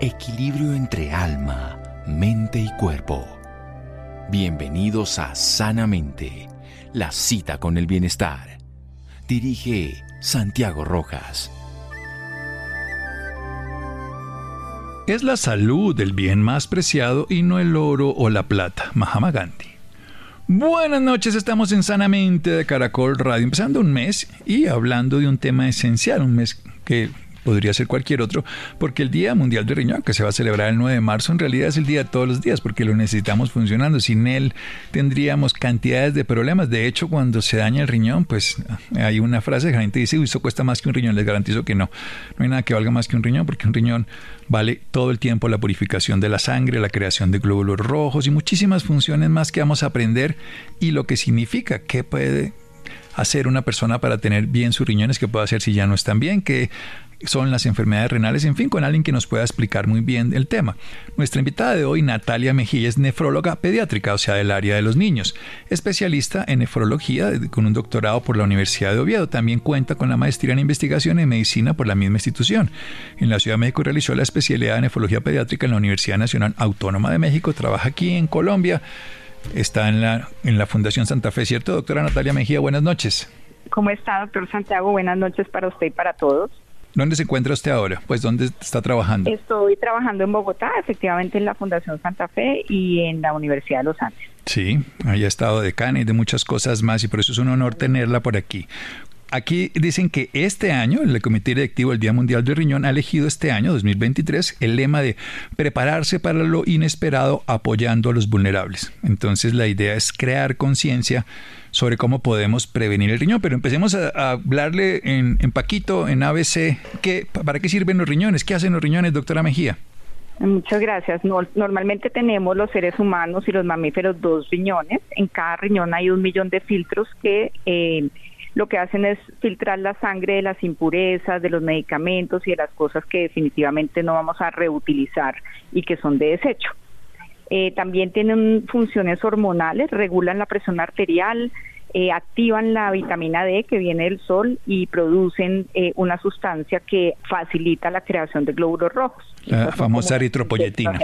Equilibrio entre alma, mente y cuerpo. Bienvenidos a Sanamente, la cita con el bienestar. Dirige Santiago Rojas. Es la salud el bien más preciado y no el oro o la plata. Mahama Gandhi. Buenas noches, estamos en Sanamente de Caracol Radio, empezando un mes y hablando de un tema esencial, un mes que podría ser cualquier otro, porque el Día Mundial del Riñón, que se va a celebrar el 9 de marzo, en realidad es el día de todos los días, porque lo necesitamos funcionando. Sin él tendríamos cantidades de problemas. De hecho, cuando se daña el riñón, pues hay una frase que la gente dice, eso cuesta más que un riñón. Les garantizo que no. No hay nada que valga más que un riñón, porque un riñón vale todo el tiempo la purificación de la sangre, la creación de glóbulos rojos y muchísimas funciones más que vamos a aprender y lo que significa, qué puede hacer una persona para tener bien sus riñones, qué puede hacer si ya no están bien, que son las enfermedades renales, en fin, con alguien que nos pueda explicar muy bien el tema. Nuestra invitada de hoy, Natalia Mejía, es nefróloga pediátrica, o sea, del área de los niños, especialista en nefrología con un doctorado por la Universidad de Oviedo. También cuenta con la maestría en investigación en medicina por la misma institución. En la Ciudad de México realizó la especialidad en nefrología pediátrica en la Universidad Nacional Autónoma de México, trabaja aquí en Colombia, está en la, en la Fundación Santa Fe, ¿cierto, doctora Natalia Mejía? Buenas noches. ¿Cómo está, doctor Santiago? Buenas noches para usted y para todos. ¿Dónde se encuentra usted ahora? Pues, ¿dónde está trabajando? Estoy trabajando en Bogotá, efectivamente en la Fundación Santa Fe y en la Universidad de Los Andes. Sí, haya estado decana y de muchas cosas más y por eso es un honor tenerla por aquí. Aquí dicen que este año el Comité Directivo del Día Mundial del Riñón ha elegido este año, 2023, el lema de prepararse para lo inesperado apoyando a los vulnerables. Entonces la idea es crear conciencia sobre cómo podemos prevenir el riñón. Pero empecemos a, hablarle en, Paquito, en ABC, ¿qué, ¿para qué sirven los riñones? ¿Qué hacen los riñones, doctora Mejía? Muchas gracias. normalmente tenemos los seres humanos y los mamíferos dos riñones. En cada riñón hay un millón de filtros que... Eh, lo que hacen es filtrar la sangre de las impurezas, de los medicamentos y de las cosas que definitivamente no vamos a reutilizar y que son de desecho. Eh, también tienen funciones hormonales, regulan la presión arterial, eh, activan la vitamina D que viene del sol y producen eh, una sustancia que facilita la creación de glóbulos rojos. La famosa eritropoyetina.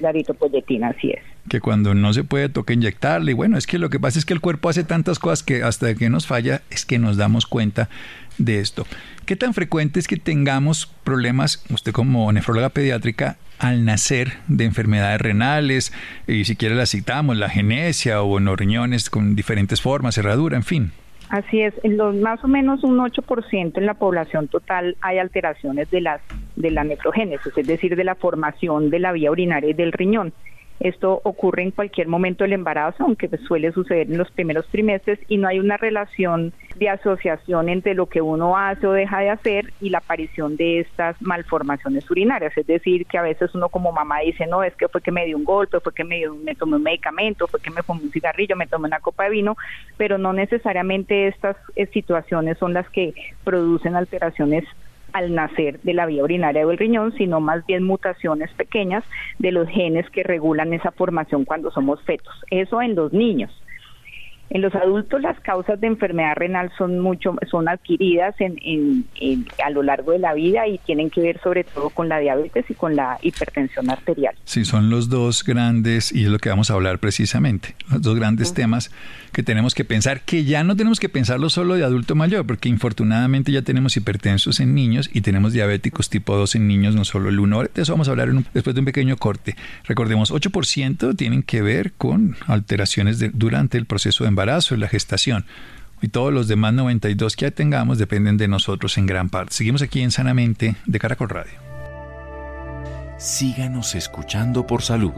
La eritropoyetina, así es. Que cuando no se puede toca inyectarle. Y bueno, es que lo que pasa es que el cuerpo hace tantas cosas que hasta que nos falla es que nos damos cuenta de esto. ¿Qué tan frecuente es que tengamos problemas, usted como nefróloga pediátrica, al nacer de enfermedades renales? Y si quiere las citamos, la genesia o en los riñones con diferentes formas, cerradura, en fin. Así es, en los más o menos un 8% en la población total hay alteraciones de las de la nefrogénesis, es decir, de la formación de la vía urinaria y del riñón. Esto ocurre en cualquier momento del embarazo, aunque suele suceder en los primeros trimestres y no hay una relación de asociación entre lo que uno hace o deja de hacer y la aparición de estas malformaciones urinarias. Es decir, que a veces uno como mamá dice, no, es que fue que me dio un golpe, fue que me, dio, me tomé un medicamento, fue que me fumé un cigarrillo, me tomé una copa de vino, pero no necesariamente estas eh, situaciones son las que producen alteraciones al nacer de la vía urinaria o el riñón, sino más bien mutaciones pequeñas de los genes que regulan esa formación cuando somos fetos. Eso en los niños. En los adultos las causas de enfermedad renal son mucho son adquiridas en, a lo largo de la vida y tienen que ver sobre todo con la diabetes y con la hipertensión arterial. Sí, son los dos grandes y es lo que vamos a hablar precisamente, los dos grandes temas que tenemos que pensar que ya no tenemos que pensarlo solo de adulto mayor, porque infortunadamente ya tenemos hipertensos en niños y tenemos diabéticos tipo 2 en niños, no solo el 1. De eso vamos a hablar después de un pequeño corte. Recordemos, 8% tienen que ver con alteraciones durante el proceso de embarazo y la gestación. Y todos los demás 92 que tengamos dependen de nosotros en gran parte. Seguimos aquí en Sanamente de Caracol Radio. Síganos escuchando por salud.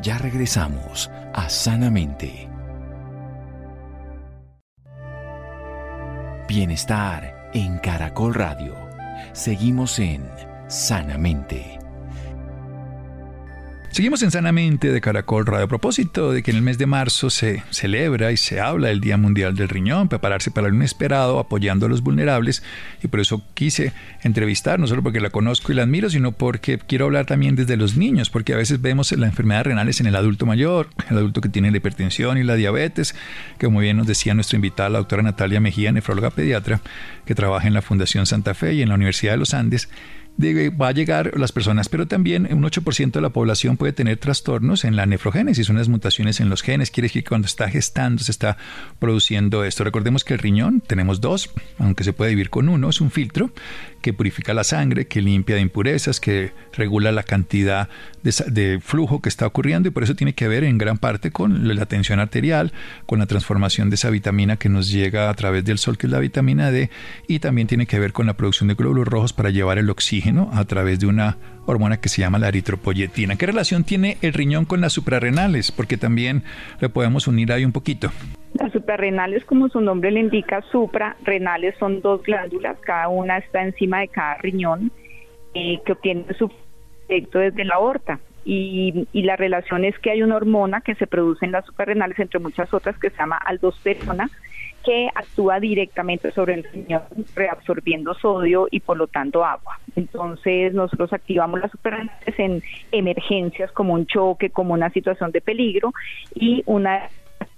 Ya regresamos a Sanamente. Bienestar en Caracol Radio. Seguimos en Sanamente. Seguimos en Sanamente de Caracol Radio. A propósito de que en el mes de marzo se celebra y se habla del Día Mundial del Riñón, prepararse para lo inesperado, apoyando a los vulnerables y por eso quise entrevistar, no solo porque la conozco y la admiro, sino porque quiero hablar también desde los niños, porque a veces vemos las enfermedades renales en el adulto mayor, el adulto que tiene la hipertensión y la diabetes, que como bien nos decía nuestra invitada, la doctora Natalia Mejía, nefróloga pediatra, que trabaja en la Fundación Santa Fe y en la Universidad de los Andes, va a llegar las personas, pero también un 8% de la población puede tener trastornos en la nefrogénesis, unas mutaciones en los genes. Quiere decir que cuando está gestando se está produciendo esto. Recordemos que el riñón tenemos dos, aunque se puede vivir con uno, es un filtro que purifica la sangre, que limpia de impurezas, que regula la cantidad de, flujo que está ocurriendo y por eso tiene que ver en gran parte con la tensión arterial, con la transformación de esa vitamina que nos llega a través del sol, que es la vitamina D, y también tiene que ver con la producción de glóbulos rojos para llevar el oxígeno a través de una hormona que se llama la eritropoyetina. ¿Qué relación tiene el riñón con las suprarrenales? Porque también le podemos unir ahí un poquito. Las suprarrenales, como su nombre le indica, suprarrenales son dos glándulas, cada una está encima de cada riñón eh, que obtiene su efecto desde la aorta. Y, la relación es que hay una hormona que se produce en las suprarrenales, entre muchas otras, que se llama aldosterona, que actúa directamente sobre el riñón, reabsorbiendo sodio y por lo tanto agua. Entonces nosotros activamos las suprarrenales en emergencias como un choque, como una situación de peligro y una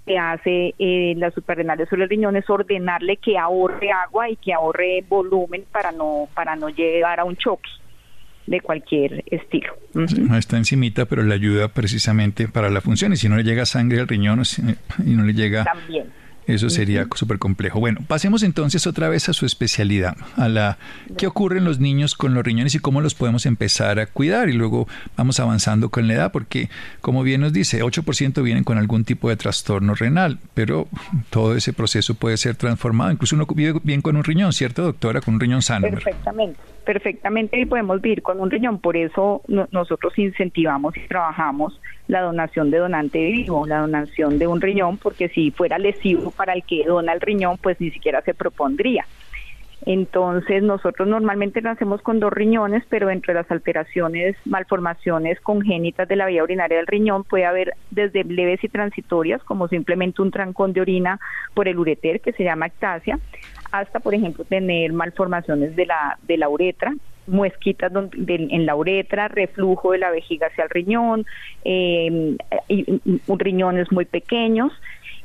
que hace eh, las suprarrenales sobre el riñón es ordenarle que ahorre agua y que ahorre volumen para no para no llegar a un choque de cualquier estilo. No está encimita, pero le ayuda precisamente para la función. Y si no le llega sangre al riñón y no le llega... También. Eso sería súper complejo. Bueno, pasemos entonces otra vez a su especialidad, a la qué ocurre en los niños con los riñones y cómo los podemos empezar a cuidar y luego vamos avanzando con la edad porque como bien nos dice, 8% vienen con algún tipo de trastorno renal, pero todo ese proceso puede ser transformado, incluso uno vive bien con un riñón, ¿cierto, doctora? Con un riñón sano. Perfectamente perfectamente y podemos vivir con un riñón. Por eso nosotros incentivamos y trabajamos la donación de donante vivo, la donación de un riñón, porque si fuera lesivo para el que dona el riñón, pues ni siquiera se propondría. Entonces nosotros normalmente nacemos con dos riñones, pero entre las alteraciones, malformaciones congénitas de la vía urinaria del riñón puede haber desde leves y transitorias, como simplemente un trancón de orina por el ureter, que se llama ectasia, hasta, por ejemplo, tener malformaciones de la, de la uretra, muesquitas en la uretra, reflujo de la vejiga hacia el riñón, eh, riñones muy pequeños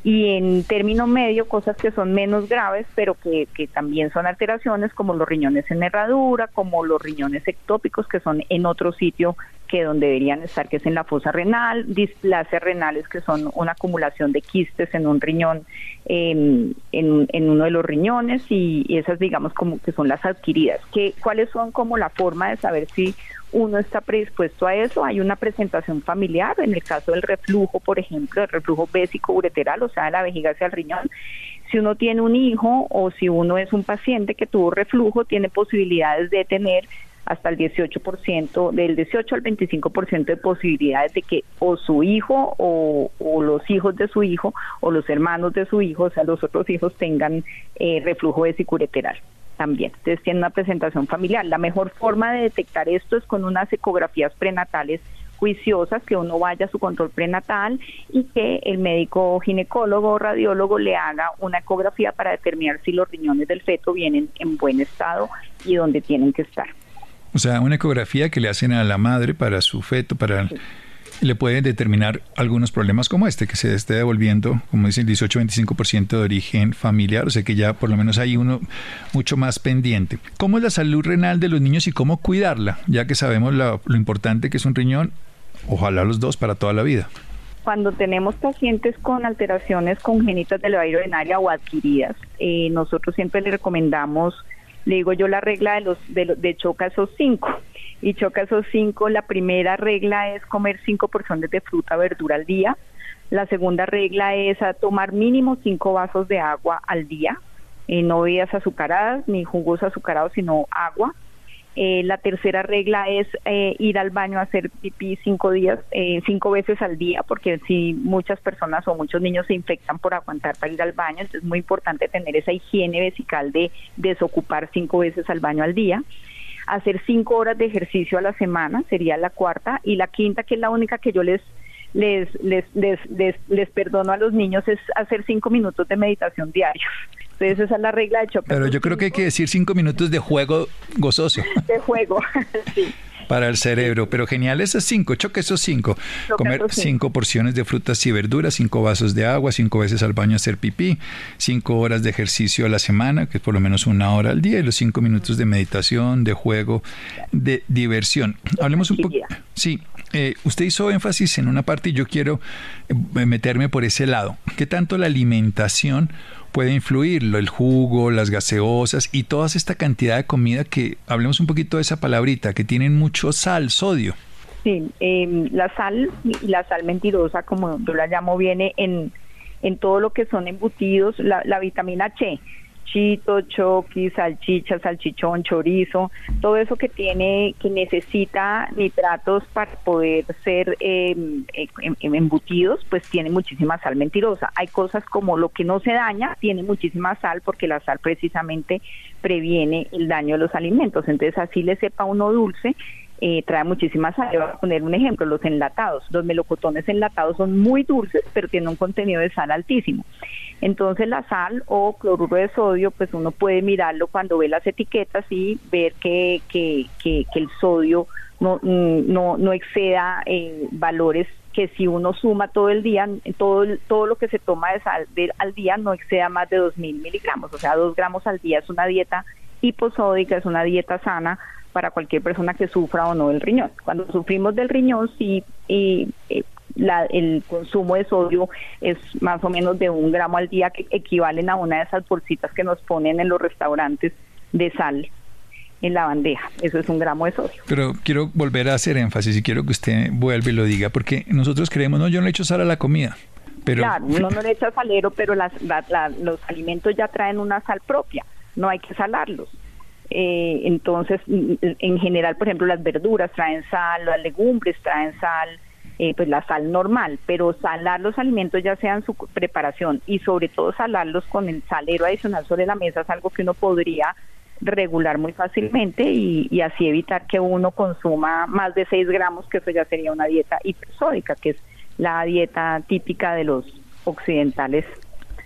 y en término medio cosas que son menos graves pero que, que, también son alteraciones como los riñones en herradura, como los riñones ectópicos que son en otro sitio que donde deberían estar, que es en la fosa renal, displasias renales que son una acumulación de quistes en un riñón, em, en, en, uno de los riñones y, y, esas digamos como que son las adquiridas. ¿Qué, ¿Cuáles son como la forma de saber si uno está predispuesto a eso. Hay una presentación familiar, en el caso del reflujo, por ejemplo, el reflujo bésico ureteral, o sea, de la vejiga hacia el riñón. Si uno tiene un hijo o si uno es un paciente que tuvo reflujo, tiene posibilidades de tener hasta el 18%, del 18 al 25% de posibilidades de que o su hijo o, los hijos de su hijo o los hermanos de su hijo, o sea, los otros hijos tengan eh, reflujo ureteral también. Entonces tiene una presentación familiar. La mejor forma de detectar esto es con unas ecografías prenatales juiciosas, que uno vaya a su control prenatal y que el médico ginecólogo o radiólogo le haga una ecografía para determinar si los riñones del feto vienen en buen estado y donde tienen que estar. O sea, una ecografía que le hacen a la madre para su feto, para le puede determinar algunos problemas como este, que se esté devolviendo, como dice el 18-25% de origen familiar, o sea que ya por lo menos hay uno mucho más pendiente. ¿Cómo es la salud renal de los niños y cómo cuidarla? Ya que sabemos lo, importante que es un riñón, ojalá los dos para toda la vida cuando tenemos pacientes con alteraciones congénitas de la urinaria o adquiridas, eh, nosotros siempre le recomendamos, le digo yo la regla de los de, de choca esos cinco y choca esos cinco. La primera regla es comer cinco porciones de fruta, verdura al día. La segunda regla es tomar mínimo cinco vasos de agua al día, eh, no bebidas azucaradas ni jugos azucarados, sino agua. Eh, la tercera regla es eh, ir al baño a hacer pipí cinco días, cinco veces al día, porque si muchas personas o muchos niños se infectan por aguantar para ir al baño, entonces es muy importante tener esa higiene vesical de desocupar cinco veces al baño al día hacer cinco horas de ejercicio a la semana, sería la cuarta, y la quinta, que es la única que yo les les, les, les, les, perdono a los niños es hacer cinco minutos de meditación diario. Entonces esa es la regla de choque. Pero yo creo que hay que decir cinco minutos de juego gozoso. De juego, sí. Para el cerebro. Pero genial, esas cinco, choque esos cinco. Comer cinco porciones de frutas y verduras, cinco vasos de agua, cinco veces al baño hacer pipí, cinco horas de ejercicio a la semana, que es por lo menos una hora al día, y los cinco minutos de meditación, de juego, de diversión. Hablemos un poco. Sí, eh, usted hizo énfasis en una parte y yo quiero eh, meterme por ese lado. ¿Qué tanto la alimentación puede influir? El jugo, las gaseosas y toda esta cantidad de comida que, hablemos un poquito de esa palabrita, que tienen mucho sal, sodio. Sí, em, la sal y la sal mentirosa, como yo la llamo, viene en, en todo lo que son embutidos, la, la vitamina C chito, choqui, salchicha, salchichón, chorizo, todo eso que tiene, que necesita nitratos para poder ser em, embutidos, pues tiene muchísima sal mentirosa. Hay cosas como lo que no se daña, tiene muchísima sal porque la sal precisamente previene el daño de los alimentos. Entonces así le sepa uno dulce eh, trae muchísima sal. Voy a poner un ejemplo, los enlatados. Los melocotones enlatados son muy dulces, pero tienen un contenido de sal altísimo. Entonces la sal o cloruro de sodio, pues uno puede mirarlo cuando ve las etiquetas y ver que, que, que, el sodio no, mm, no, no exceda eh, valores que si uno suma todo el día, todo, todo lo que se toma de sal al día no exceda más de 2.000 miligramos, o sea, 2 gramos al día es una dieta hiposódica, es una dieta sana para cualquier persona que sufra o no del riñón. Cuando sufrimos del riñón, sí, y, eh, el consumo de sodio es más o menos de un gramo al día, que equivalen a una de esas bolsitas que nos ponen en los restaurantes de sal en la bandeja. Eso es un gramo de sodio. Pero quiero volver a hacer énfasis y quiero que usted vuelva y lo diga, porque nosotros creemos, no, yo no le echo sal a la comida. Pero... Claro, uno no le echa salero, pero las, los alimentos ya traen una sal propia, no hay que salarlos. Eh, entonces, en general, por ejemplo, las verduras traen sal, las legumbres traen sal, eh, pues la sal normal, pero salar los alimentos ya sea en su preparación y sobre todo salarlos con el salero adicional sobre la mesa es algo que uno podría regular muy fácilmente y, así evitar que uno consuma más de 6 gramos, que eso ya sería una dieta hipersódica, que es la dieta típica de los occidentales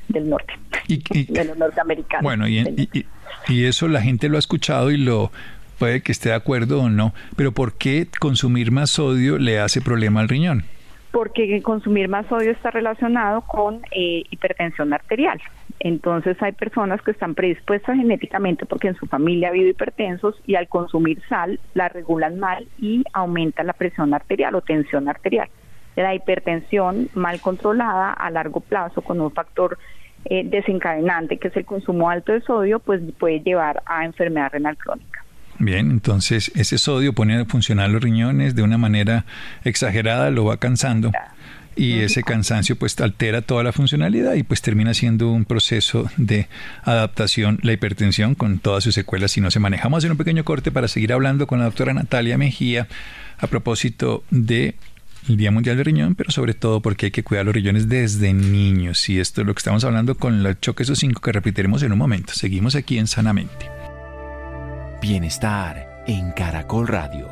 del norte, de los norteamericanos. Bueno, y, y eso la gente lo ha escuchado y lo puede que esté de acuerdo o no, pero ¿por qué consumir más sodio le hace problema al riñón? Porque consumir más sodio está relacionado con eh, hipertensión arterial. Entonces hay personas que están predispuestas genéticamente porque en su familia ha habido hipertensos y al consumir sal la regulan mal y aumenta la presión arterial o tensión arterial. La hipertensión mal controlada a largo plazo con un factor eh, desencadenante, que es el consumo alto de sodio, pues puede llevar a enfermedad renal crónica. Bien, entonces ese sodio pone a funcionar los riñones de una manera exagerada, lo va cansando y ese cansancio pues altera toda la funcionalidad y pues termina siendo un proceso de adaptación la hipertensión con todas sus secuelas si no se maneja. Vamos a hacer un pequeño corte para seguir hablando con la doctora Natalia Mejía a propósito de el Día Mundial del Riñón, pero sobre todo porque hay que cuidar los riñones desde niños. Y esto es lo que estamos hablando con el choque esos cinco que repetiremos en un momento. Seguimos aquí en Sanamente. Bienestar en Caracol Radio.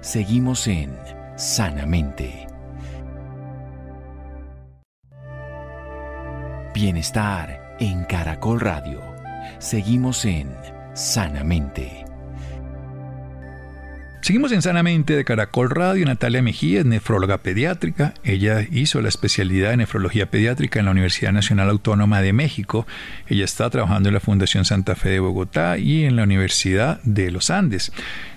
Seguimos en Sanamente. Bienestar en Caracol Radio. Seguimos en Sanamente. Seguimos en Sanamente de Caracol Radio. Natalia Mejía es nefróloga pediátrica. Ella hizo la especialidad de nefrología pediátrica en la Universidad Nacional Autónoma de México. Ella está trabajando en la Fundación Santa Fe de Bogotá y en la Universidad de los Andes.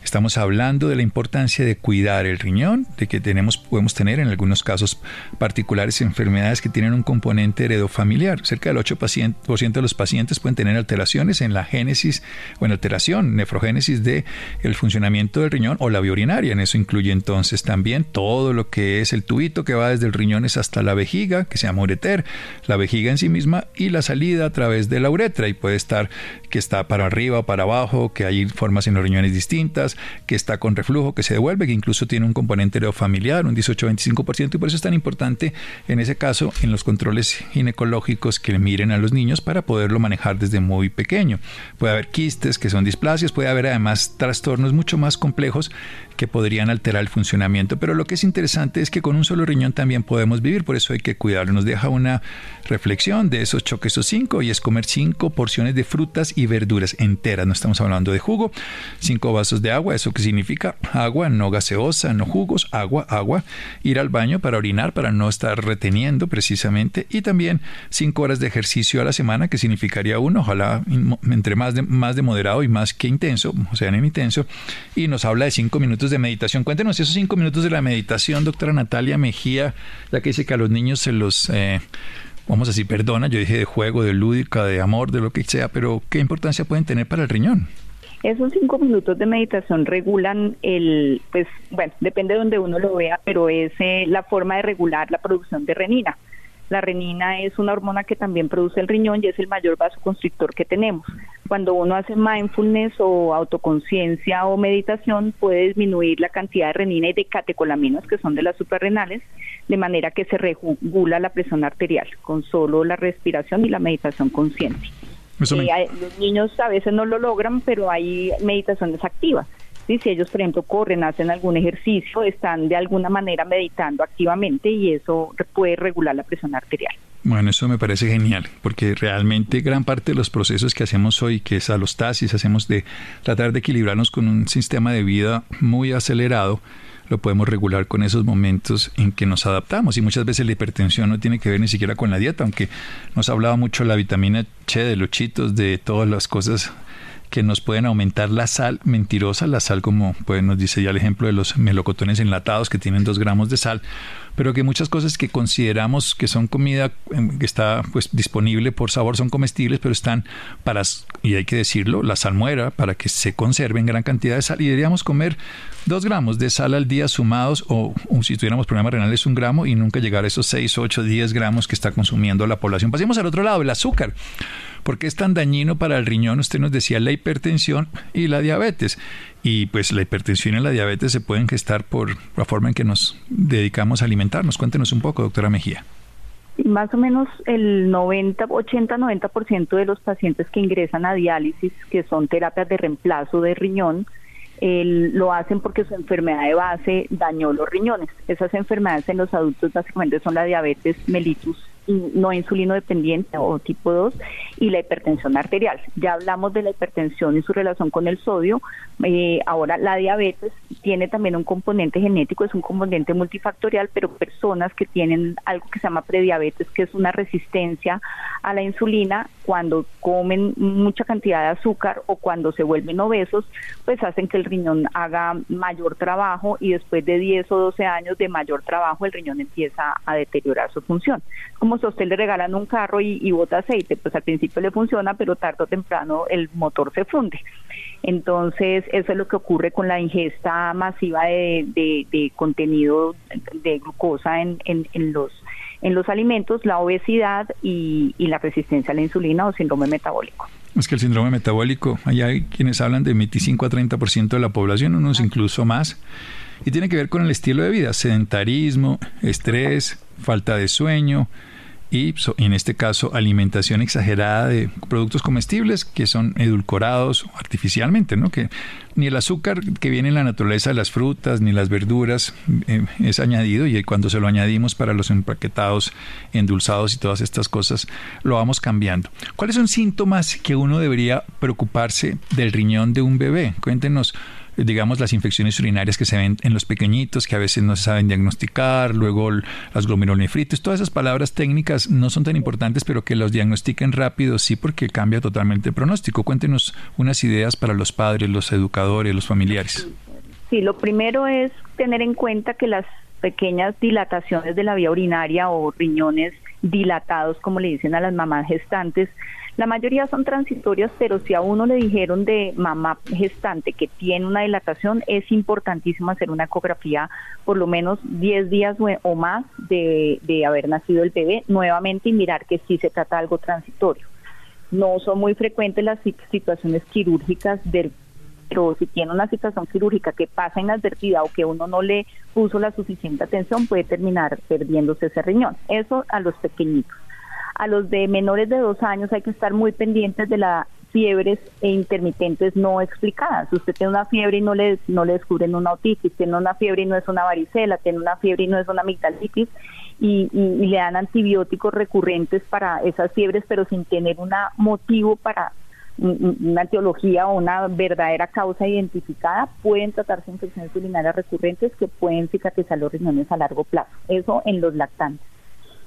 Estamos hablando de la importancia de cuidar el riñón, de que tenemos, podemos tener en algunos casos particulares enfermedades que tienen un componente heredofamiliar. Cerca del 8% de los pacientes pueden tener alteraciones en la génesis o en alteración, nefrogénesis de el funcionamiento del riñón o la vía urinaria. En eso incluye entonces también todo lo que es el tubito que va desde el riñones hasta la vejiga, que se llama ureter, la vejiga en sí misma y la salida a través de la uretra y puede estar que está para arriba para abajo, que hay formas en los riñones distintas, que está con reflujo, que se devuelve, que incluso tiene un componente familiar, un 18-25%, y por eso es tan importante en ese caso en los controles ginecológicos que miren a los niños para poderlo manejar desde muy pequeño. Puede haber quistes que son displasias, puede haber además trastornos mucho más complejos que podrían alterar el funcionamiento. Pero lo que es interesante es que con un solo riñón también podemos vivir, por eso hay que cuidarlo. Nos deja una reflexión de esos choques o cinco y es comer cinco porciones de frutas y verduras enteras. No estamos hablando de jugo. Cinco vasos de agua, ¿eso qué significa? Agua, no gaseosa, no jugos, agua, agua. Ir al baño para orinar, para no estar reteniendo precisamente. Y también cinco horas de ejercicio a la semana, que significaría uno, ojalá entre más de, más de moderado y más que intenso, o sea, en intenso. Y nos habla de cinco minutos de meditación. Cuéntenos esos cinco minutos de la meditación, doctora Natalia Mejía, ya que dice que a los niños se los... Eh, vamos a decir, perdona, yo dije de juego, de lúdica, de amor, de lo que sea, pero ¿qué importancia pueden tener para el riñón? Esos cinco minutos de meditación regulan el, pues, bueno, depende de donde uno lo vea, pero es eh, la forma de regular la producción de renina. La renina es una hormona que también produce el riñón y es el mayor vasoconstrictor que tenemos. Cuando uno hace mindfulness o autoconciencia o meditación, puede disminuir la cantidad de renina y de catecolaminas, que son de las suprarrenales, de manera que se regula la presión arterial con solo la respiración y la meditación consciente. Eh, los niños a veces no lo logran, pero hay meditaciones activas. Si ellos, por ejemplo, corren, hacen algún ejercicio, están de alguna manera meditando activamente y eso puede regular la presión arterial. Bueno, eso me parece genial, porque realmente gran parte de los procesos que hacemos hoy, que es alostasis, hacemos de tratar de equilibrarnos con un sistema de vida muy acelerado, lo podemos regular con esos momentos en que nos adaptamos. Y muchas veces la hipertensión no tiene que ver ni siquiera con la dieta, aunque nos hablaba mucho la vitamina C, de los chitos, de todas las cosas que nos pueden aumentar la sal mentirosa, la sal como pues, nos dice ya el ejemplo de los melocotones enlatados que tienen dos gramos de sal, pero que muchas cosas que consideramos que son comida em, que está pues disponible por sabor son comestibles, pero están para, y hay que decirlo, la salmuera para que se conserve en gran cantidad de sal y deberíamos comer dos gramos de sal al día sumados o, si tuviéramos problemas renales un gramo y nunca llegar a esos 6, 8, 10 gramos que está consumiendo la población. Pasemos al otro lado, el azúcar. ¿Por qué es tan dañino para el riñón? Usted nos decía la hipertensión y la diabetes. Y pues la hipertensión y la diabetes se pueden gestar por la forma en que nos dedicamos a alimentarnos. Cuéntenos un poco, doctora Mejía. Más o menos el 90, 80-90% de los pacientes que ingresan a diálisis, que son terapias de reemplazo de riñón, lo hacen porque su enfermedad de base dañó los riñones. Esas enfermedades en los adultos básicamente son la diabetes mellitus no insulino dependiente o tipo 2 y la hipertensión arterial. Ya hablamos de la hipertensión y su relación con el sodio. Eh, ahora la diabetes tiene también un componente genético, es un componente multifactorial, pero personas que tienen algo que se llama prediabetes, que es una resistencia a la insulina, cuando comen mucha cantidad de azúcar o cuando se vuelven obesos, pues hacen que el riñón haga mayor trabajo y después de 10 o 12 años de mayor trabajo el riñón empieza a deteriorar su función. Como si a usted le regalan un carro y, bota aceite, pues al principio le funciona, pero tarde o temprano el motor se funde. Entonces, eso es lo que ocurre con la ingesta masiva de, contenido de glucosa en, los en los alimentos, la obesidad y, la resistencia a la insulina o síndrome metabólico. Es que el síndrome metabólico, allá hay quienes hablan de 25 a 30% de la población, unos incluso más, y tiene que ver con el estilo de vida, sedentarismo, estrés, falta de sueño, y en este caso alimentación exagerada de productos comestibles que son edulcorados artificialmente, ¿no? Que ni el azúcar que viene en la naturaleza de las frutas ni las verduras eh, es añadido y cuando se lo añadimos para los empaquetados, endulzados y todas estas cosas lo vamos cambiando. ¿Cuáles son síntomas que uno debería preocuparse del riñón de un bebé? Cuéntenos digamos, las infecciones urinarias que se ven en los pequeñitos, que a veces no se saben diagnosticar, luego las glomerulonefritis, todas esas palabras técnicas no son tan importantes, pero que los diagnostiquen rápido sí, porque cambia totalmente el pronóstico. Cuéntenos unas ideas para los padres, los educadores, los familiares. Sí, lo primero es tener en cuenta que las pequeñas dilataciones de la vía urinaria o riñones dilatados, como le dicen a las mamás gestantes, la mayoría son transitorias, pero si a uno le dijeron de mamá gestante que tiene una dilatación, es importantísimo hacer una ecografía por lo menos 10 días o más de, haber nacido el bebé nuevamente y mirar que sí se trata de algo transitorio. No son muy frecuentes las situaciones quirúrgicas del pero si tiene una situación quirúrgica que pasa inadvertida o que uno no le puso la suficiente atención, puede terminar perdiéndose ese riñón. Eso a los pequeñitos. A los de menores de dos años hay que estar muy pendientes de la fiebres e intermitentes no explicadas. Usted tiene una fiebre y no le, no le descubren una otitis, tiene una fiebre y no es una varicela, tiene una fiebre y no es una amigdalitis, y, y, le dan antibióticos recurrentes para esas fiebres, pero sin tener un motivo para una etiología o una verdadera causa identificada, pueden tratarse infecciones urinarias recurrentes que pueden cicatrizar los riñones a largo plazo. Eso en los lactantes.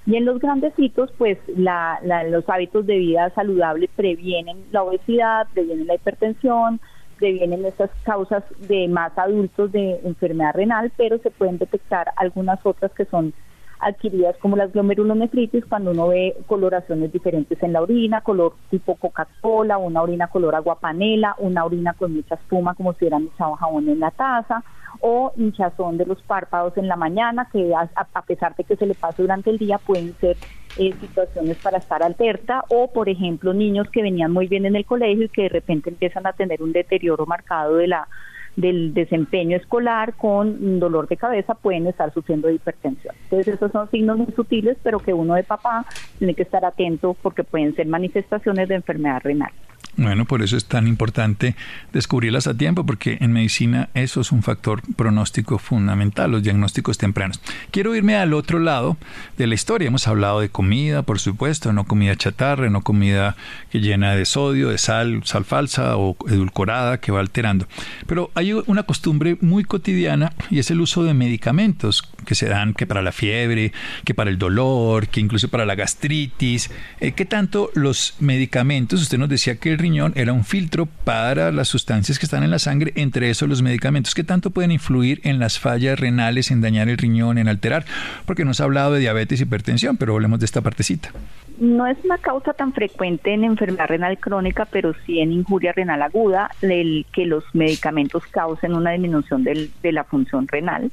Y en los grandecitos, pues la, los hábitos de vida saludable previenen la obesidad, previenen la hipertensión, previenen estas causas de más adultos de enfermedad renal, pero se pueden detectar algunas otras que son adquiridas como las glomerulonefritis cuando uno ve coloraciones diferentes en la orina, color tipo Coca-Cola, una orina color agua panela, una orina con mucha espuma como si hubieran echado jabón en la taza, o hinchazón de los párpados en la mañana, que a, pesar de que se le pase durante el día pueden ser eh, situaciones para estar alerta, o por ejemplo niños que venían muy bien en el colegio y que de repente empiezan a tener un deterioro marcado de la del desempeño escolar con dolor de cabeza pueden estar sufriendo hipertensión. Entonces esos son signos muy sutiles, pero que uno de papá tiene que estar atento porque pueden ser manifestaciones de enfermedad renal. Bueno, por eso es tan importante descubrirlas a tiempo, porque en medicina eso es un factor pronóstico fundamental, los diagnósticos tempranos. Quiero irme al otro lado de la historia. Hemos hablado de comida, por supuesto, no comida chatarra, no comida que llena de sodio, de sal, sal falsa o edulcorada que va alterando. Pero hay una costumbre muy cotidiana y es el uso de medicamentos que se dan que para la fiebre, que para el dolor, que incluso para la gastritis. Eh, ¿Qué tanto los medicamentos? Usted nos decía que el riñón era un filtro para las sustancias que están en la sangre, entre eso los medicamentos. ¿Qué tanto pueden influir en las fallas renales, en dañar el riñón, en alterar? Porque nos ha hablado de diabetes hipertensión, pero hablemos de esta partecita. No es una causa tan frecuente en enfermedad renal crónica, pero sí en injuria renal aguda, el que los medicamentos causen una disminución de la función renal.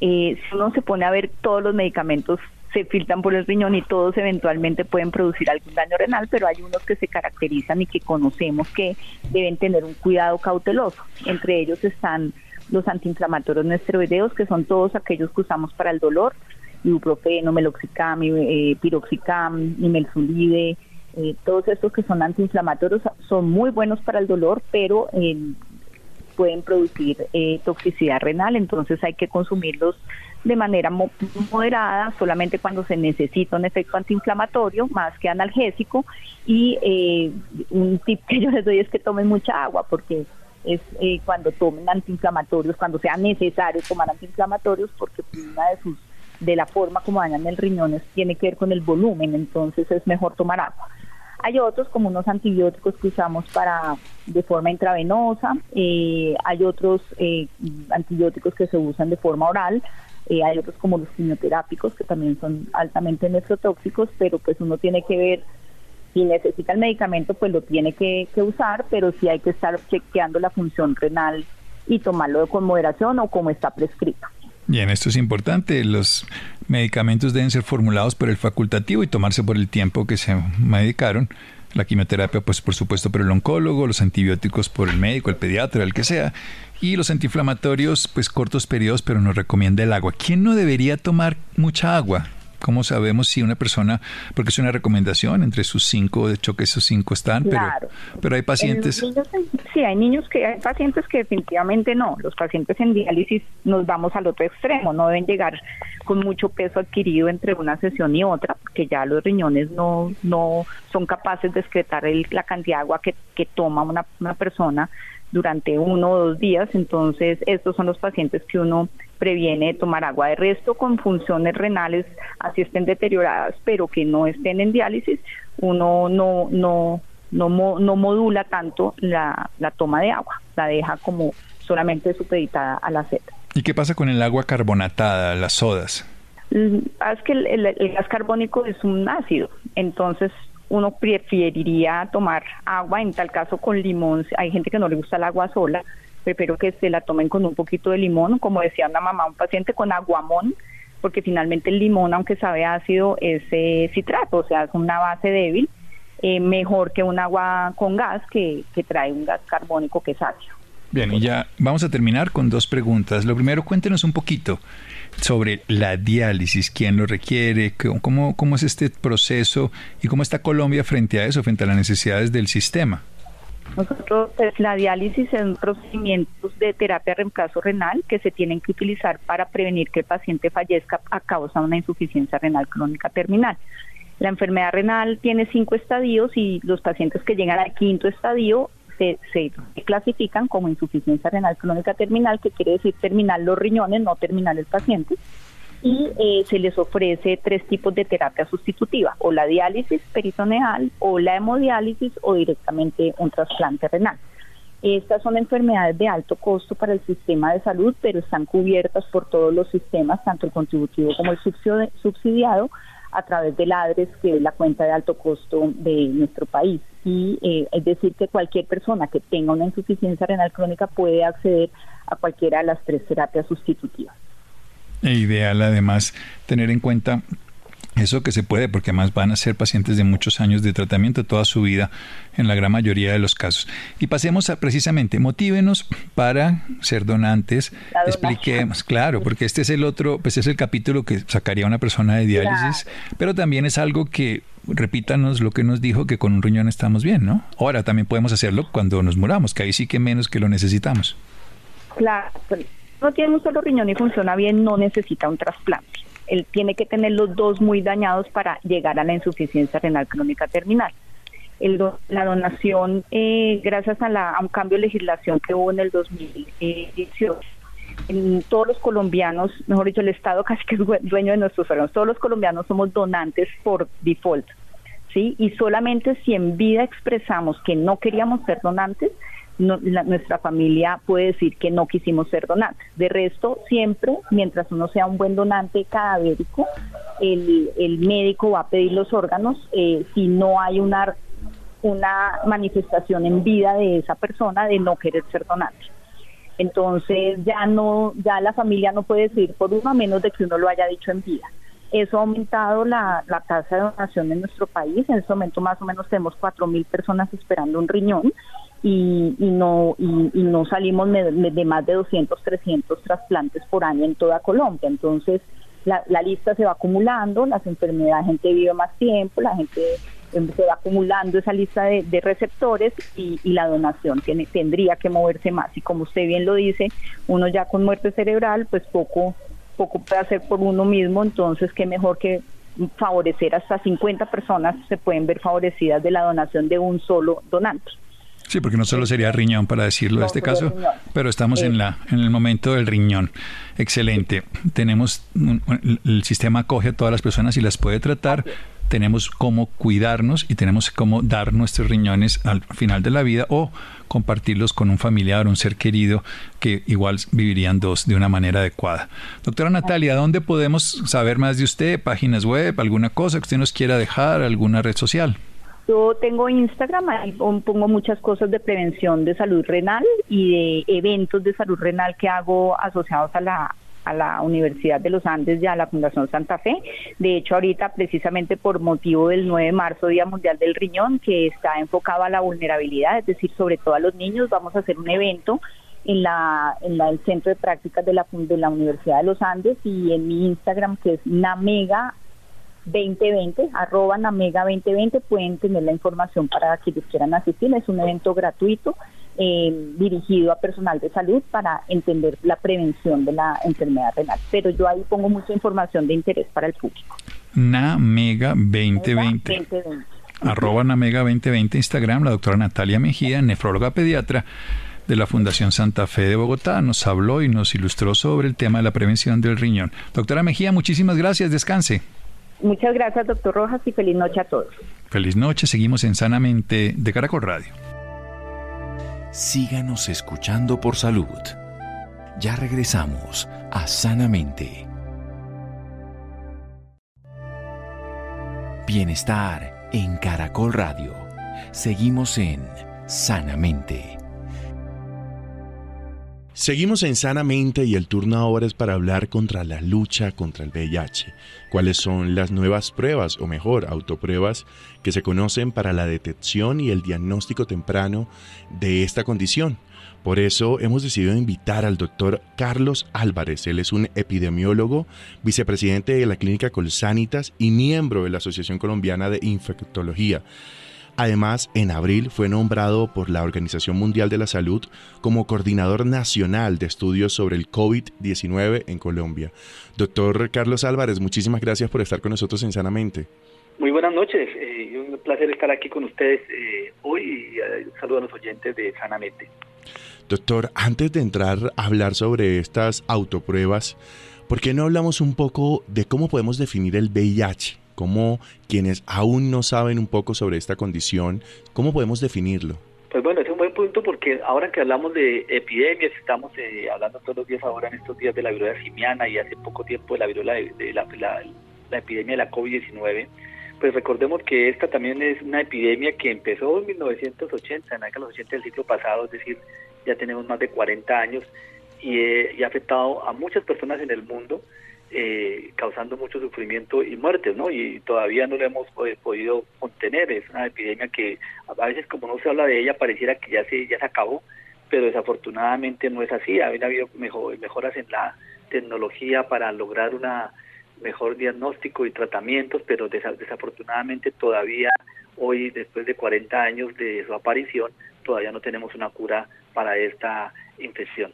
Eh, si uno se pone a ver todos los medicamentos se filtran por el riñón y todos eventualmente pueden producir algún daño renal, pero hay unos que se caracterizan y que conocemos que deben tener un cuidado cauteloso. Entre ellos están los antiinflamatorios no esteroideos, que son todos aquellos que usamos para el dolor, ibuprofeno, meloxicam, eh, piroxicam, nimelsulide, eh, todos estos que son antiinflamatorios son muy buenos para el dolor, pero eh, pueden producir eh, toxicidad renal, entonces hay que consumirlos de manera moderada, solamente cuando se necesita un efecto antiinflamatorio más que analgésico. Y eh, un tip que yo les doy es que tomen mucha agua, porque es eh, cuando tomen antiinflamatorios, cuando sea necesario tomar antiinflamatorios, porque una de sus de la forma como dañan el riñón tiene que ver con el volumen, entonces es mejor tomar agua. Hay otros como unos antibióticos que usamos para de forma intravenosa, eh, hay otros eh, antibióticos que se usan de forma oral, eh, hay otros como los quimioterápicos que también son altamente nefrotóxicos, pero pues uno tiene que ver si necesita el medicamento, pues lo tiene que, que usar, pero sí hay que estar chequeando la función renal y tomarlo con moderación o como está prescrito. Bien, esto es importante. Los medicamentos deben ser formulados por el facultativo y tomarse por el tiempo que se medicaron. La quimioterapia, pues por supuesto por el oncólogo, los antibióticos por el médico, el pediatra, el que sea. Y los antiinflamatorios, pues cortos periodos, pero nos recomienda el agua. ¿Quién no debería tomar mucha agua? ¿Cómo sabemos si una persona, porque es una recomendación, entre sus cinco, de hecho que esos cinco están, pero, pero hay pacientes... sí, hay niños que, hay pacientes que definitivamente no. Los pacientes en diálisis nos vamos al otro extremo, no deben llegar con mucho peso adquirido entre una sesión y otra, porque ya los riñones no, no son capaces de excretar la cantidad de agua que, que toma una, una persona durante uno o dos días. Entonces, estos son los pacientes que uno previene tomar agua de resto con funciones renales, así estén deterioradas, pero que no estén en diálisis, uno no, no, no, no modula tanto la, la toma de agua, la deja como solamente supeditada a la sed. ¿Y qué pasa con el agua carbonatada, las sodas? Mm, es que el gas carbónico es un ácido, entonces uno preferiría tomar agua, en tal caso con limón, hay gente que no le gusta el agua sola, prefiero que se la tomen con un poquito de limón, como decía una mamá, un paciente con aguamón, porque finalmente el limón, aunque sabe ácido, es eh, citrato, o sea, es una base débil, eh, mejor que un agua con gas que, que trae un gas carbónico que es ácido. Bien, y ya vamos a terminar con dos preguntas. Lo primero, cuéntenos un poquito sobre la diálisis, quién lo requiere, cómo, cómo es este proceso y cómo está Colombia frente a eso, frente a las necesidades del sistema. Nosotros, pues, la diálisis es un procedimiento de terapia de reemplazo renal que se tienen que utilizar para prevenir que el paciente fallezca a causa de una insuficiencia renal crónica terminal. La enfermedad renal tiene cinco estadios y los pacientes que llegan al quinto estadio se, clasifican como insuficiencia renal crónica terminal, que quiere decir terminal los riñones, no terminal el paciente, y eh, se les ofrece tres tipos de terapia sustitutiva, o la diálisis peritoneal, o la hemodiálisis, o directamente un trasplante renal. Estas son enfermedades de alto costo para el sistema de salud, pero están cubiertas por todos los sistemas, tanto el contributivo como el subsidiado, a través del ADRES, que es la cuenta de alto costo de nuestro país. Y eh, es decir, que cualquier persona que tenga una insuficiencia renal crónica puede acceder a cualquiera de las tres terapias sustitutivas. E ideal además tener en cuenta eso que se puede, porque además van a ser pacientes de muchos años de tratamiento toda su vida, en la gran mayoría de los casos. Y pasemos a precisamente, motívenos para ser donantes. Expliquemos, claro, porque este es el otro, pues es el capítulo que sacaría una persona de diálisis, pero también es algo que repítanos lo que nos dijo que con un riñón estamos bien, ¿no? Ahora también podemos hacerlo cuando nos muramos, que ahí sí que menos que lo necesitamos. Claro, pues, no tiene un solo riñón y funciona bien, no necesita un trasplante él tiene que tener los dos muy dañados para llegar a la insuficiencia renal crónica terminal. la donación, eh, gracias a, un cambio de legislación que hubo en el 2018, en todos los colombianos, mejor dicho, el Estado casi que es dueño de nuestros órganos, todos los colombianos somos donantes por default, ¿sí? Y solamente si en vida expresamos que no queríamos ser donantes, nuestra familia puede decir que no quisimos ser donantes. De resto, siempre, mientras uno sea un buen donante cadavérico, el, médico va a pedir los órganos eh, si no hay una, una manifestación en vida de esa persona de no querer ser donante. Entonces ya no, ya la familia no puede decir por uno a menos de que uno lo haya dicho en vida. Eso ha aumentado la, la tasa de donación en nuestro país. En este momento más o menos tenemos 4.000 personas esperando un riñón y, no y, no salimos de, más de 200, 300 trasplantes por año en toda Colombia. Entonces, la, lista se va acumulando, las enfermedades, la gente vive más tiempo, la gente em, se va acumulando esa lista de, receptores y, la donación tiene, tendría que moverse más. Y como usted bien lo dice, uno ya con muerte cerebral, pues poco, poco puede hacer por uno mismo, entonces qué mejor que favorecer hasta 50 personas se pueden ver favorecidas de la donación de un solo donante. Sí, porque no solo sería riñón para decirlo en este caso, pero estamos en la en el momento del riñón. Excelente. Tenemos el sistema acoge a todas las personas y las puede tratar. Tenemos cómo cuidarnos y tenemos cómo dar nuestros riñones al final de la vida o compartirlos con un familiar, un ser querido que igual vivirían dos de una manera adecuada. Doctora Natalia, ¿dónde podemos saber más de usted? ¿Páginas web? ¿Alguna cosa que usted nos quiera dejar? ¿Alguna red social? Yo tengo Instagram, ahí pongo muchas cosas de prevención de salud renal y de eventos de salud renal que hago asociados a la a la Universidad de los Andes y a la Fundación Santa Fe. De hecho, ahorita precisamente por motivo del 9 de marzo, Día Mundial del Riñón, que está enfocado a la vulnerabilidad, es decir, sobre todo a los niños, vamos a hacer un evento en la en el centro de prácticas de la de la Universidad de los Andes y en mi Instagram que es namega 2020, arroba Namega 2020, pueden tener la información para quienes quieran asistir. Es un evento gratuito eh, dirigido a personal de salud para entender la prevención de la enfermedad renal. Pero yo ahí pongo mucha información de interés para el público. Namega 2020. Arroba Namega 2020 Instagram, la doctora Natalia Mejía, nefróloga pediatra de la Fundación Santa Fe de Bogotá, nos habló y nos ilustró sobre el tema de la prevención del riñón. Doctora Mejía, muchísimas gracias, descanse. Muchas gracias, doctor Rojas, y feliz noche a todos. Feliz noche, seguimos en Sanamente de Caracol Radio. Síganos escuchando por salud. Ya regresamos a Sanamente. Bienestar en Caracol Radio. Seguimos en Sanamente. Seguimos en Sanamente y el turno ahora es para hablar contra la lucha contra el VIH. ¿Cuáles son las nuevas pruebas, o mejor, autopruebas, que se conocen para la detección y el diagnóstico temprano de esta condición? Por eso hemos decidido invitar al doctor Carlos Álvarez. Él es un epidemiólogo, vicepresidente de la clínica Colsanitas y miembro de la Asociación Colombiana de Infectología. Además, en abril fue nombrado por la Organización Mundial de la Salud como coordinador nacional de estudios sobre el COVID-19 en Colombia. Doctor Carlos Álvarez, muchísimas gracias por estar con nosotros en Sanamente. Muy buenas noches, eh, un placer estar aquí con ustedes eh, hoy y eh, saludo a los oyentes de Sanamente. Doctor, antes de entrar a hablar sobre estas autopruebas, ¿por qué no hablamos un poco de cómo podemos definir el VIH? ¿Cómo quienes aún no saben un poco sobre esta condición, cómo podemos definirlo? Pues bueno, es un buen punto porque ahora que hablamos de epidemias, estamos eh, hablando todos los días ahora en estos días de la viruela simiana y hace poco tiempo de la viruela de, la, epidemia de la COVID-19, pues recordemos que esta también es una epidemia que empezó en 1980, en la década de los 80 del siglo pasado, es decir, ya tenemos más de 40 años eh, y, ha afectado a muchas personas en el mundo, eh, causando mucho sufrimiento y muertes, ¿no? Y todavía no lo hemos eh, podido contener. Es una epidemia que a veces, como no se habla de ella, pareciera que ya se, ya se acabó, pero desafortunadamente no es así. Ha habido mejoras en la tecnología para lograr una mejor diagnóstico y tratamientos, pero desafortunadamente todavía hoy, después de 40 años de su aparición, todavía no tenemos una cura para esta infección.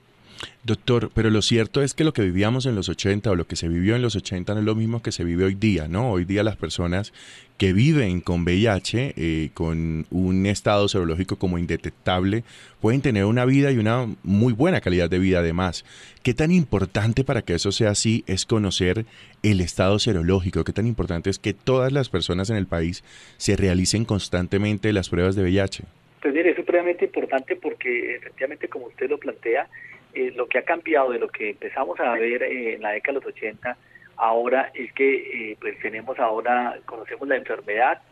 Doctor, pero lo cierto es que lo que vivíamos en los 80 o lo que se vivió en los 80 no es lo mismo que se vive hoy día, ¿no? Hoy día las personas que viven con VIH, eh, con un estado serológico como indetectable, pueden tener una vida y una muy buena calidad de vida además. ¿Qué tan importante para que eso sea así es conocer el estado serológico? ¿Qué tan importante es que todas las personas en el país se realicen constantemente las pruebas de VIH? Pues mire, es supremamente importante porque efectivamente, como usted lo plantea, eh, lo que ha cambiado de lo que empezamos a ver eh, en la década de los 80 ahora es que eh, pues tenemos ahora, conocemos la enfermedad,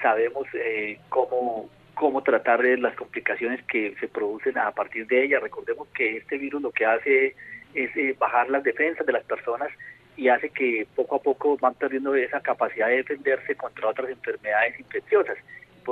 sabemos cómo, cómo tratar las complicaciones que se producen a partir de ella. Recordemos que este virus lo que hace es bajar las defensas de las personas y hace que poco a poco van perdiendo esa capacidad de defenderse contra otras enfermedades infecciosas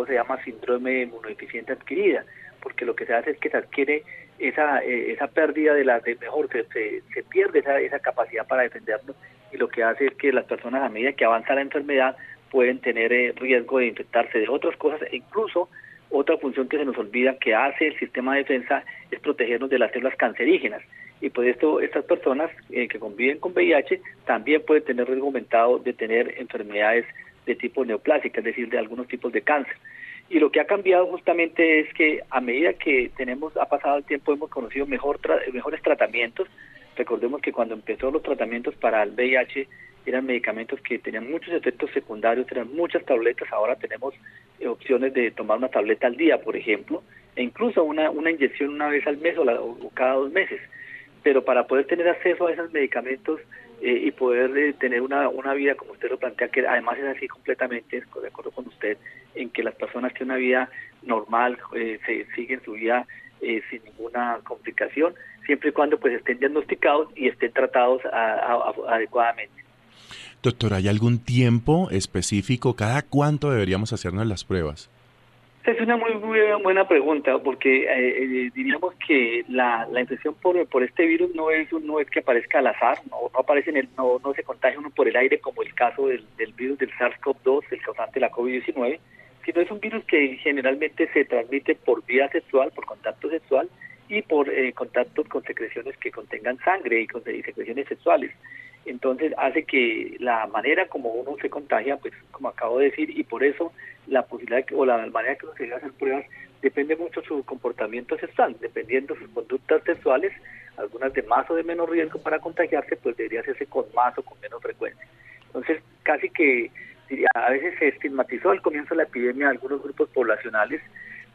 se llama síndrome inmunodeficiente adquirida, porque lo que se hace es que se adquiere esa, eh, esa pérdida de la de mejor, se, se, pierde esa, esa capacidad para defendernos y lo que hace es que las personas a medida que avanza la enfermedad pueden tener eh, riesgo de infectarse de otras cosas e incluso otra función que se nos olvida que hace el sistema de defensa es protegernos de las células cancerígenas y por esto estas personas eh, que conviven con VIH también pueden tener riesgo aumentado de tener enfermedades de tipo neoplásica, es decir, de algunos tipos de cáncer. Y lo que ha cambiado justamente es que a medida que tenemos ha pasado el tiempo hemos conocido mejor mejores tratamientos. Recordemos que cuando empezó los tratamientos para el VIH eran medicamentos que tenían muchos efectos secundarios, eran muchas tabletas, ahora tenemos eh, opciones de tomar una tableta al día, por ejemplo, e incluso una, una inyección una vez al mes o, o cada dos meses. Pero para poder tener acceso a esos medicamentos eh, y poder eh, tener una, una vida, como usted lo plantea, que además es así completamente, de acuerdo con usted, en que las personas tienen una vida normal, eh, se siguen su vida sin ninguna complicación, siempre y cuando pues estén diagnosticados y estén tratados adecuadamente. Doctor, ¿hay algún tiempo específico? ¿Cada cuánto deberíamos hacernos las pruebas? Es una muy, buena pregunta porque eh, eh, diríamos que la, la infección por, por este virus no es no es que aparezca al azar, no, no aparece en el, no, no se contagia uno por el aire como el caso del, del virus del SARS-CoV-2, el causante de la COVID-19, sino es un virus que generalmente se transmite por vía sexual, por contacto sexual y por eh, contactos con secreciones que contengan sangre y, con, secreciones sexuales entonces hace que la manera como uno se contagia, pues como acabo de decir, y por eso la posibilidad o la manera que uno se debe hacer pruebas depende mucho de su comportamiento sexual, dependiendo de sus conductas sexuales, algunas de más o de menos riesgo para contagiarse, pues debería hacerse con más o con menos frecuencia. Entonces, casi que a veces se estigmatizó al comienzo de la epidemia algunos grupos poblacionales,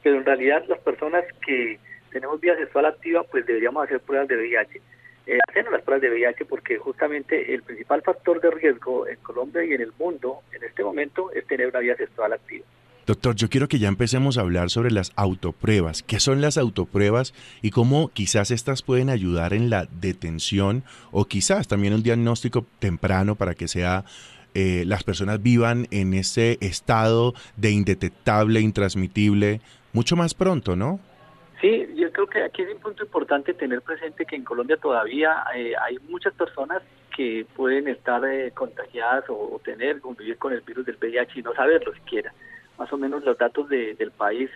pero en realidad las personas que tenemos vida sexual activa, pues deberíamos hacer pruebas de VIH eh, las pruebas de VIH porque justamente el principal factor de riesgo en Colombia y en el mundo en este momento es tener una vida sexual activa. Doctor, yo quiero que ya empecemos a hablar sobre las autopruebas. ¿Qué son las autopruebas y cómo quizás estas pueden ayudar en la detención o quizás también un diagnóstico temprano para que sea eh, las personas vivan en ese estado de indetectable, intransmitible, mucho más pronto, ¿no? Sí, yo creo que aquí es un punto importante tener presente que en Colombia todavía eh, hay muchas personas que pueden estar eh, contagiadas o, tener, convivir con el virus del VIH y no saberlo siquiera. más o menos los datos del país,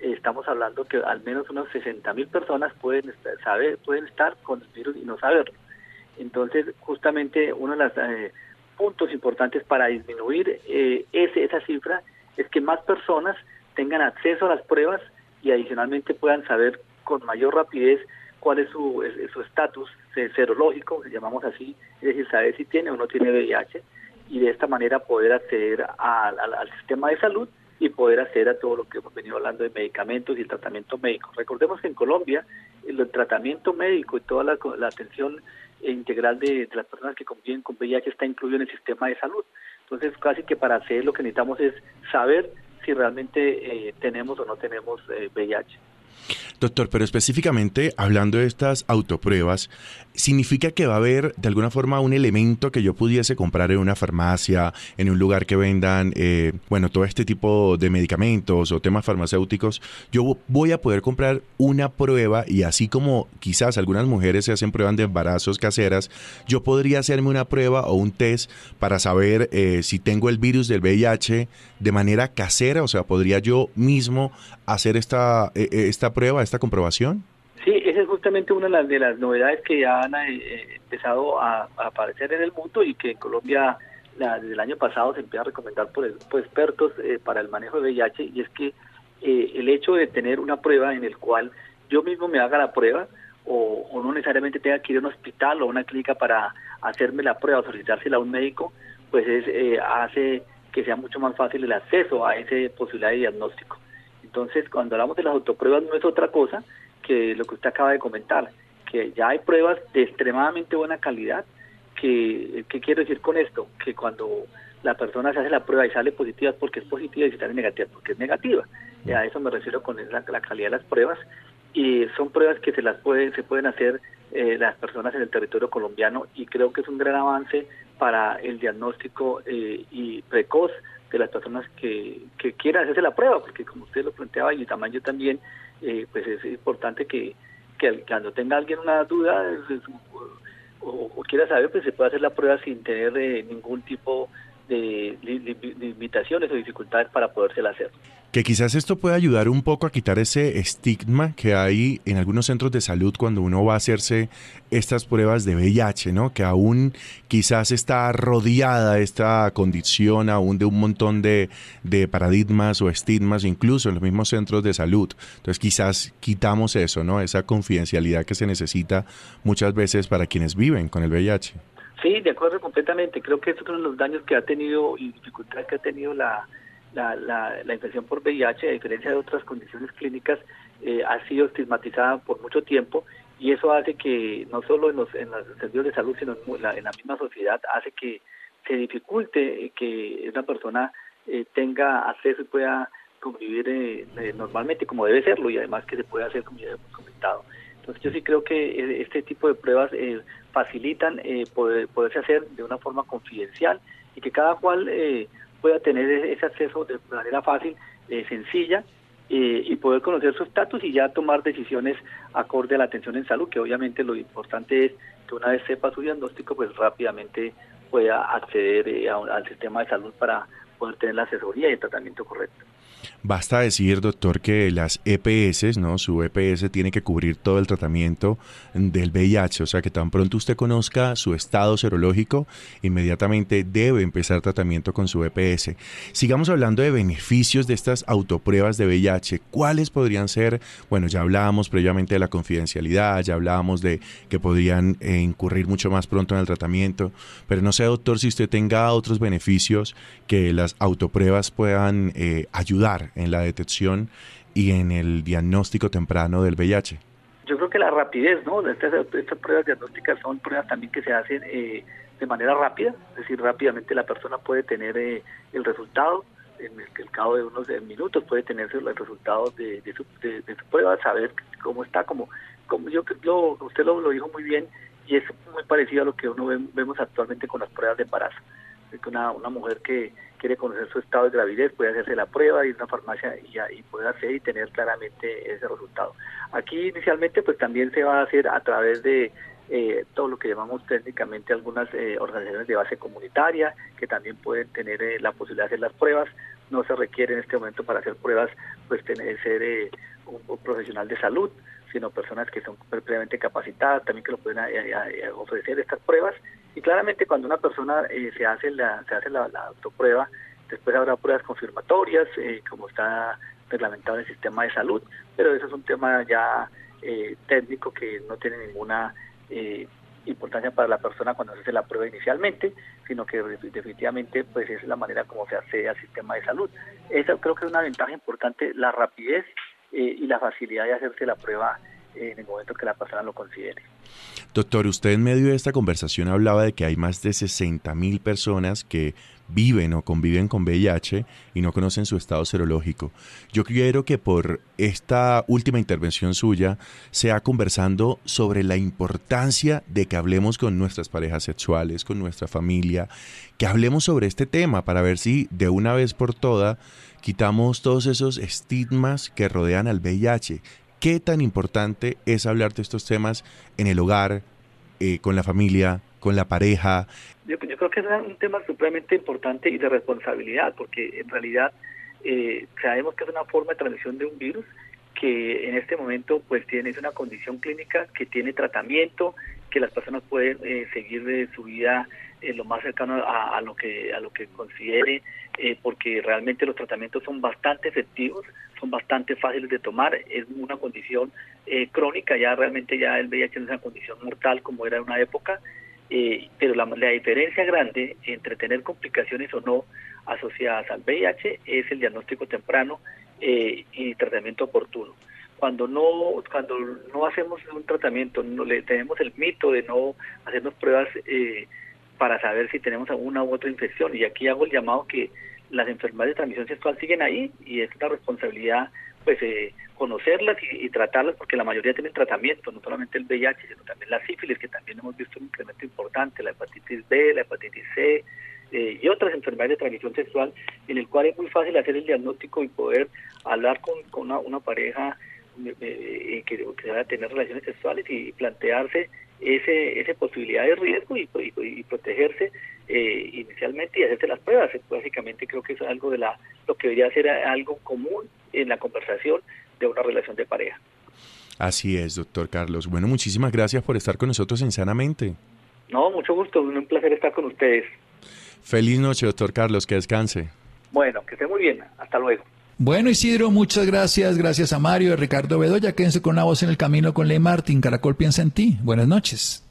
eh, estamos hablando que al menos unos 60 mil personas pueden estar, saber, pueden estar con el virus y no saberlo. Entonces, justamente uno de los eh, puntos importantes para disminuir eh, ese, esa cifra es que más personas tengan acceso a las pruebas y adicionalmente puedan saber con mayor rapidez cuál es su estatus serológico, que llamamos así, es decir, saber si tiene o no tiene VIH y de esta manera poder acceder al sistema de salud y poder acceder a todo lo que hemos venido hablando de medicamentos y el tratamiento médico. Recordemos que en Colombia el, tratamiento médico y toda la, atención integral de, las personas que conviven con VIH está incluido en el sistema de salud. Entonces, casi que para hacer lo que necesitamos es saber si realmente eh, tenemos o no tenemos VIH. Eh, Doctor, pero específicamente hablando de estas autopruebas, ¿significa que va a haber de alguna forma un elemento que yo pudiese comprar en una farmacia, en un lugar que vendan, eh, bueno, todo este tipo de medicamentos o temas farmacéuticos? Yo voy a poder comprar una prueba y así como quizás algunas mujeres se hacen pruebas de embarazos caseras, yo podría hacerme una prueba o un test para saber eh, si tengo el virus del VIH de manera casera, o sea, podría yo mismo hacer esta, eh, esta prueba, esta comprobación? Sí, esa es justamente una de las, de las novedades que ya han eh, empezado a, aparecer en el mundo y que en Colombia desde el año pasado se empieza a recomendar por, expertos eh, para el manejo de VIH y es que eh, el hecho de tener una prueba en el cual yo mismo me haga la prueba o, no necesariamente tenga que ir a un hospital o a una clínica para hacerme la prueba o solicitársela a un médico, pues es, hace que sea mucho más fácil el acceso a esa posibilidad de diagnóstico. Entonces, cuando hablamos de las autopruebas no es otra cosa que lo que usted acaba de comentar, que ya hay pruebas de extremadamente buena calidad. Que, ¿Qué quiero decir con esto? Que cuando la persona se hace la prueba y sale positiva porque es positiva y si sale negativa porque es negativa. Y a eso me refiero con la, calidad de las pruebas. Y son pruebas que se las pueden, se pueden hacer eh, las personas en el territorio colombiano y creo que es un gran avance para el diagnóstico eh, y precoz de las personas que, que quieran hacerse la prueba, porque como usted lo planteaba y también yo también, eh, pues es importante que, que cuando tenga alguien una duda o, quiera saber, pues se puede hacer la prueba sin tener eh, ningún tipo de, limitaciones o dificultades para podérsela hacer. Que quizás esto pueda ayudar un poco a quitar ese estigma que hay en algunos centros de salud cuando uno va a hacerse estas pruebas de VIH, ¿no? Que aún quizás está rodeada esta condición aún de un montón de, de paradigmas o estigmas, incluso en los mismos centros de salud. Entonces quizás quitamos eso, ¿no? Esa confidencialidad que se necesita muchas veces para quienes viven con el VIH. Sí, de acuerdo completamente. Creo que es uno de los daños que ha tenido y dificultades que ha tenido la, la, la, infección por VIH, a diferencia de otras condiciones clínicas, eh, ha sido estigmatizada por mucho tiempo y eso hace que no solo en los, en los servicios de salud, sino en la, en la misma sociedad, hace que se dificulte que una persona eh, tenga acceso y pueda convivir eh, normalmente como debe serlo y además que se pueda hacer como ya hemos comentado. Entonces yo sí creo que este tipo de pruebas facilitan eh, poder, poderse hacer de una forma confidencial y que cada cual eh, pueda tener e-, ese acceso de manera fácil, eh, sencilla y poder conocer su estatus y ya tomar decisiones acorde a la atención en salud, que obviamente lo importante es que una vez sepa su diagnóstico, pues rápidamente pueda acceder al sistema de salud para poder tener la asesoría y el tratamiento correcto. Basta decir, doctor, que las EPS, ¿no? Su EPS tiene que cubrir todo el tratamiento del VIH, o sea que tan pronto usted conozca su estado serológico, inmediatamente debe empezar tratamiento con su EPS. Sigamos hablando de beneficios de estas autopruebas de VIH. ¿Cuáles podrían ser? Bueno, ya hablábamos previamente de la confidencialidad, ya hablábamos de que podrían eh, incurrir mucho más pronto en el tratamiento, pero no sé, doctor, si usted tenga otros beneficios que las autopruebas puedan eh, ayudar en la detección y en el diagnóstico temprano del VIH? Yo creo que la rapidez, ¿no? Estas, estas pruebas diagnósticas son pruebas también que se hacen eh, de manera rápida, es decir, rápidamente la persona puede tener eh, el resultado, en el, cabo de unos minutos puede tener el resultado de, su, de, su prueba, saber cómo está, como, como yo, yo usted lo, lo dijo muy bien, y es muy parecido a lo que uno vemos actualmente con las pruebas de embarazo. Una, una mujer que quiere conocer su estado de gravidez puede hacerse la prueba, ir a una farmacia y, y puede hacer y tener claramente ese resultado. Aquí inicialmente pues también se va a hacer a través de, eh, todo lo que llamamos técnicamente algunas eh, organizaciones de base comunitaria que también pueden tener eh, la posibilidad de hacer las pruebas. No se requiere en este momento para hacer pruebas pues tener ser un, profesional de salud, sino personas que son previamente capacitadas también que lo pueden ofrecer estas pruebas. Y claramente cuando una persona se hace la se hace la, la autoprueba, después habrá pruebas confirmatorias, como está reglamentado en el sistema de salud, pero eso es un tema ya técnico que no tiene ninguna eh, importancia para la persona cuando se hace la prueba inicialmente, sino que definitivamente pues es la manera como se accede al sistema de salud. Esa creo que es una ventaja importante, la rapidez eh, y la facilidad de hacerse la prueba en el momento que la persona lo considere. Doctor, usted en medio de esta conversación hablaba de que hay más de 60 mil personas que viven o conviven con VIH y no conocen su estado serológico. Yo quiero que por esta última intervención suya sea conversando sobre la importancia de que hablemos con nuestras parejas sexuales, con nuestra familia, que hablemos sobre este tema para ver si de una vez por todas quitamos todos esos estigmas que rodean al VIH. ¿Qué tan importante es hablar de estos temas en el hogar, eh, con la familia, con la pareja? Yo, creo que es un tema supremamente importante y de responsabilidad, porque en realidad eh, sabemos que es una forma de transmisión de un virus que en este momento pues tiene una condición clínica que tiene tratamiento, que las personas pueden eh, seguir de su vida eh, lo más cercano a, lo que a lo que considere, eh, porque realmente los tratamientos son bastante efectivos, son bastante fáciles de tomar, es una condición crónica, ya realmente ya el VIH no es una condición mortal como era en una época, pero la, la diferencia grande entre tener complicaciones o no asociadas al VIH es el diagnóstico temprano y tratamiento oportuno. Cuando no cuando no hacemos un tratamiento no le tenemos el mito de no hacernos pruebas eh, para saber si tenemos alguna u otra infección. Y aquí hago el llamado que las enfermedades de transmisión sexual siguen ahí y es una responsabilidad pues eh, conocerlas y, tratarlas porque la mayoría tienen tratamiento no solamente el VIH sino también la sífilis que también hemos visto un incremento importante la hepatitis B la hepatitis C eh, y otras enfermedades de transmisión sexual en el cual es muy fácil hacer el diagnóstico y poder hablar con, una pareja que, que va a tener relaciones sexuales y plantearse ese, esa posibilidad de riesgo y, y, protegerse eh, inicialmente y hacerse las pruebas. Básicamente creo que es algo de la lo que debería ser algo común en la conversación de una relación de pareja. Así es, doctor Carlos. Bueno, muchísimas gracias por estar con nosotros en Sanamente. No, mucho gusto, un placer estar con ustedes. Feliz noche, doctor Carlos, que descanse. Bueno, que esté muy bien, hasta luego. Bueno, Isidro, muchas gracias. Gracias a Mario, y Ricardo Bedoya. Quédense con una voz en el camino con Ley Martín. Caracol piensa en ti. Buenas noches.